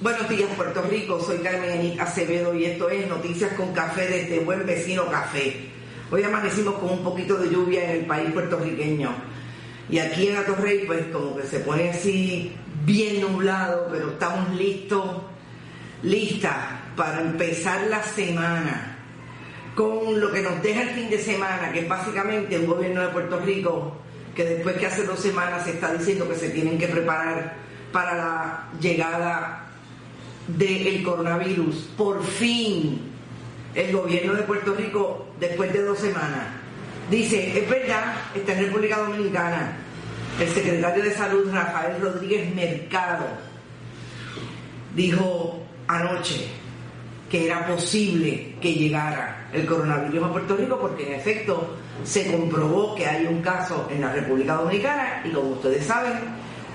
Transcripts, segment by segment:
Buenos días, Puerto Rico. Soy Carmen Acevedo y esto es Noticias con Café desde Buen Vecino Café. Hoy amanecimos con un poquito de lluvia en el país puertorriqueño. Y aquí en Atorrey, pues como que se pone así bien nublado, pero estamos listos, listas para empezar la semana con lo que nos deja el fin de semana, que es básicamente un gobierno de Puerto Rico que después que hace dos semanas se está diciendo que se tienen que preparar para la llegada del coronavirus. Por fin, el gobierno de Puerto Rico, después de dos semanas, dice, es verdad, está en República Dominicana. El secretario de Salud, Rafael Rodríguez Mercado, dijo anoche que era posible que llegara el coronavirus a Puerto Rico porque en efecto se comprobó que hay un caso en la República Dominicana y como ustedes saben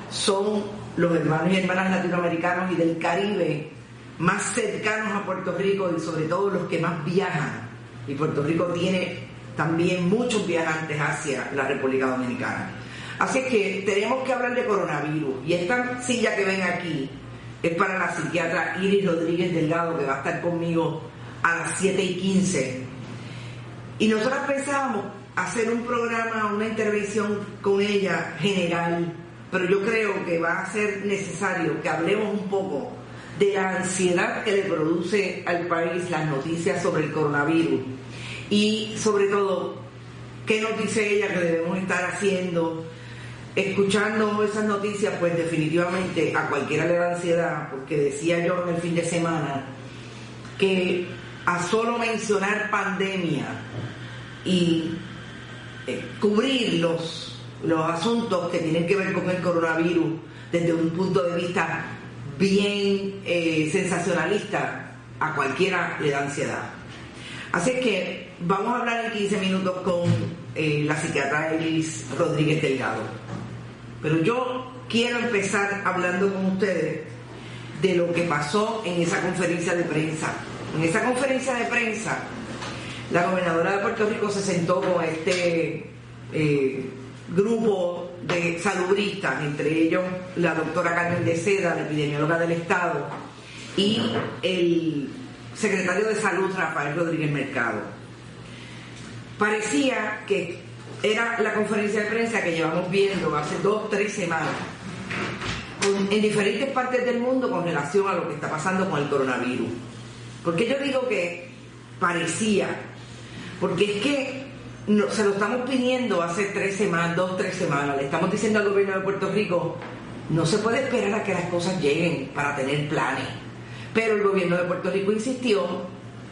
son los hermanos y hermanas latinoamericanos y del Caribe más cercanos a Puerto Rico y sobre todo los que más viajan. Y Puerto Rico tiene también muchos viajantes hacia la República Dominicana. Así que tenemos que hablar de coronavirus. Y esta silla que ven aquí es para la psiquiatra Iris Rodríguez Delgado, que va a estar conmigo a las 7 y 15. Y nosotros pensábamos hacer un programa, una intervención con ella general pero yo creo que va a ser necesario que hablemos un poco de la ansiedad que le produce al país las noticias sobre el coronavirus y sobre todo qué nos dice ella que debemos estar haciendo. Escuchando esas noticias, pues definitivamente a cualquiera le da ansiedad, porque decía yo en el fin de semana que a solo mencionar pandemia y eh, cubrir los los asuntos que tienen que ver con el coronavirus desde un punto de vista bien eh, sensacionalista, a cualquiera le da ansiedad. Así que vamos a hablar en 15 minutos con eh, la psiquiatra Elis Rodríguez Delgado. Pero yo quiero empezar hablando con ustedes de lo que pasó en esa conferencia de prensa. En esa conferencia de prensa, la gobernadora de Puerto Rico se sentó con este eh, grupo de salubristas, entre ellos la doctora Carmen de Seda, la epidemióloga del Estado, y el secretario de Salud, Rafael Rodríguez Mercado. Parecía que era la conferencia de prensa que llevamos viendo hace dos, tres semanas, en diferentes partes del mundo con relación a lo que está pasando con el coronavirus. porque yo digo que parecía? Porque es que se lo estamos pidiendo hace tres semanas, dos, tres semanas. Le estamos diciendo al gobierno de Puerto Rico, no se puede esperar a que las cosas lleguen para tener planes. Pero el gobierno de Puerto Rico insistió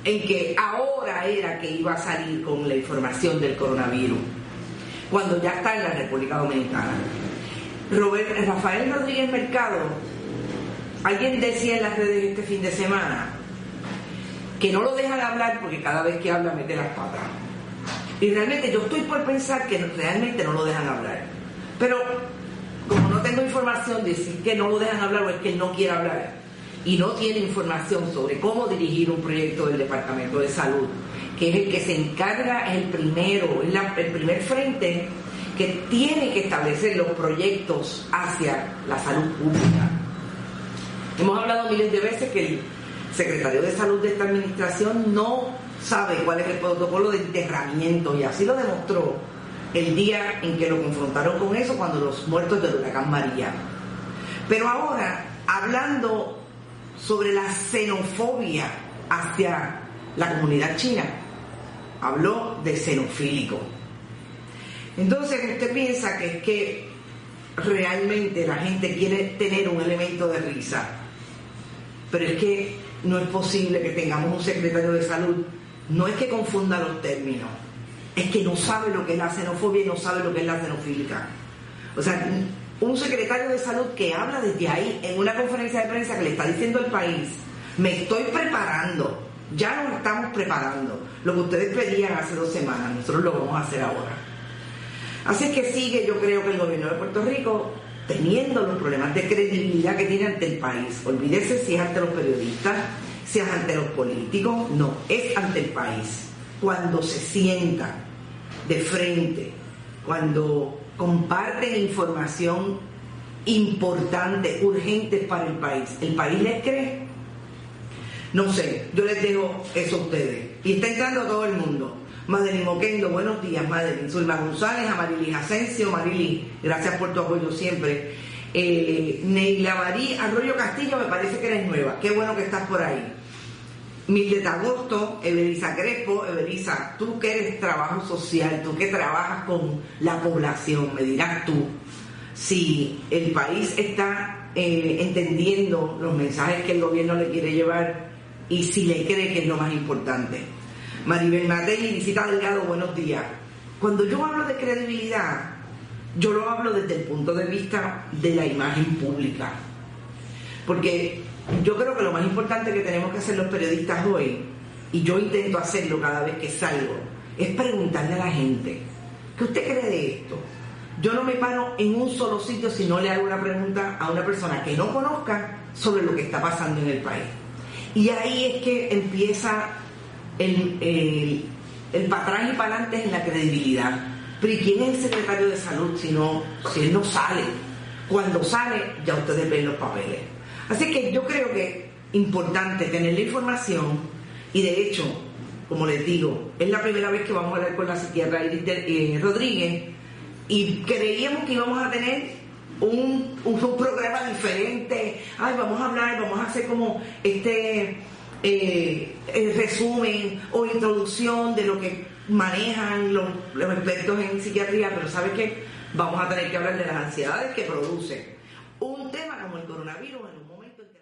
en que ahora era que iba a salir con la información del coronavirus, cuando ya está en la República Dominicana. Robert, Rafael Rodríguez Mercado, alguien decía en las redes este fin de semana que no lo dejan hablar porque cada vez que habla mete las patas. Y realmente yo estoy por pensar que realmente no lo dejan hablar. Pero como no tengo información, decir que no lo dejan hablar o es que él no quiere hablar y no tiene información sobre cómo dirigir un proyecto del Departamento de Salud, que es el que se encarga, es el primero, es el primer frente que tiene que establecer los proyectos hacia la salud pública. Hemos hablado miles de veces que el secretario de Salud de esta administración no sabe cuál es el protocolo de enterramiento y así lo demostró el día en que lo confrontaron con eso cuando los muertos del huracán María. Pero ahora, hablando sobre la xenofobia hacia la comunidad china, habló de xenofílico. Entonces usted piensa que es que realmente la gente quiere tener un elemento de risa, pero es que no es posible que tengamos un secretario de salud no es que confunda los términos, es que no sabe lo que es la xenofobia y no sabe lo que es la xenofílica. O sea, un secretario de salud que habla desde ahí en una conferencia de prensa que le está diciendo al país, me estoy preparando, ya nos estamos preparando. Lo que ustedes pedían hace dos semanas, nosotros lo vamos a hacer ahora. Así es que sigue, yo creo que el gobierno de Puerto Rico teniendo los problemas de credibilidad que tiene ante el país. Olvídese si es ante los periodistas, sea ante los políticos, no, es ante el país. Cuando se sientan de frente, cuando comparten información importantes, urgentes para el país. ¿El país les cree? No sé, yo les dejo eso a ustedes. Y está entrando todo el mundo. Madeline Oquendo, buenos días, Madeline. Zulma González, Amarili Asensio, Marili, gracias por tu apoyo siempre. Eh, Neila Marí Arroyo Castillo, me parece que eres nueva. Qué bueno que estás por ahí. Mildred Agosto, Everisa Crespo, Everisa, tú que eres trabajo social, tú que trabajas con la población, me dirás tú si el país está eh, entendiendo los mensajes que el gobierno le quiere llevar y si le cree que es lo más importante. Maribel Matei, visita Delgado, buenos días. Cuando yo hablo de credibilidad, yo lo hablo desde el punto de vista de la imagen pública. Porque yo creo que lo más importante que tenemos que hacer los periodistas hoy, y yo intento hacerlo cada vez que salgo, es preguntarle a la gente, ¿qué usted cree de esto? Yo no me paro en un solo sitio si no le hago una pregunta a una persona que no conozca sobre lo que está pasando en el país. Y ahí es que empieza el, el, para atrás y para adelante en la credibilidad. Pero ¿y quién es el secretario de salud si, no, si él no sale? Cuando sale, ya ustedes ven los papeles. Así que yo creo que es importante tener la información y de hecho, como les digo, es la primera vez que vamos a hablar con la psiquiatra Iris eh, Rodríguez y creíamos que íbamos a tener un, un, programa diferente. Ay, vamos a hablar, vamos a hacer como este eh, resumen o introducción de lo que manejan los, los expertos en psiquiatría, pero ¿sabes qué? Vamos a tener que hablar de las ansiedades que produce un tema como el coronavirus en un momento en que...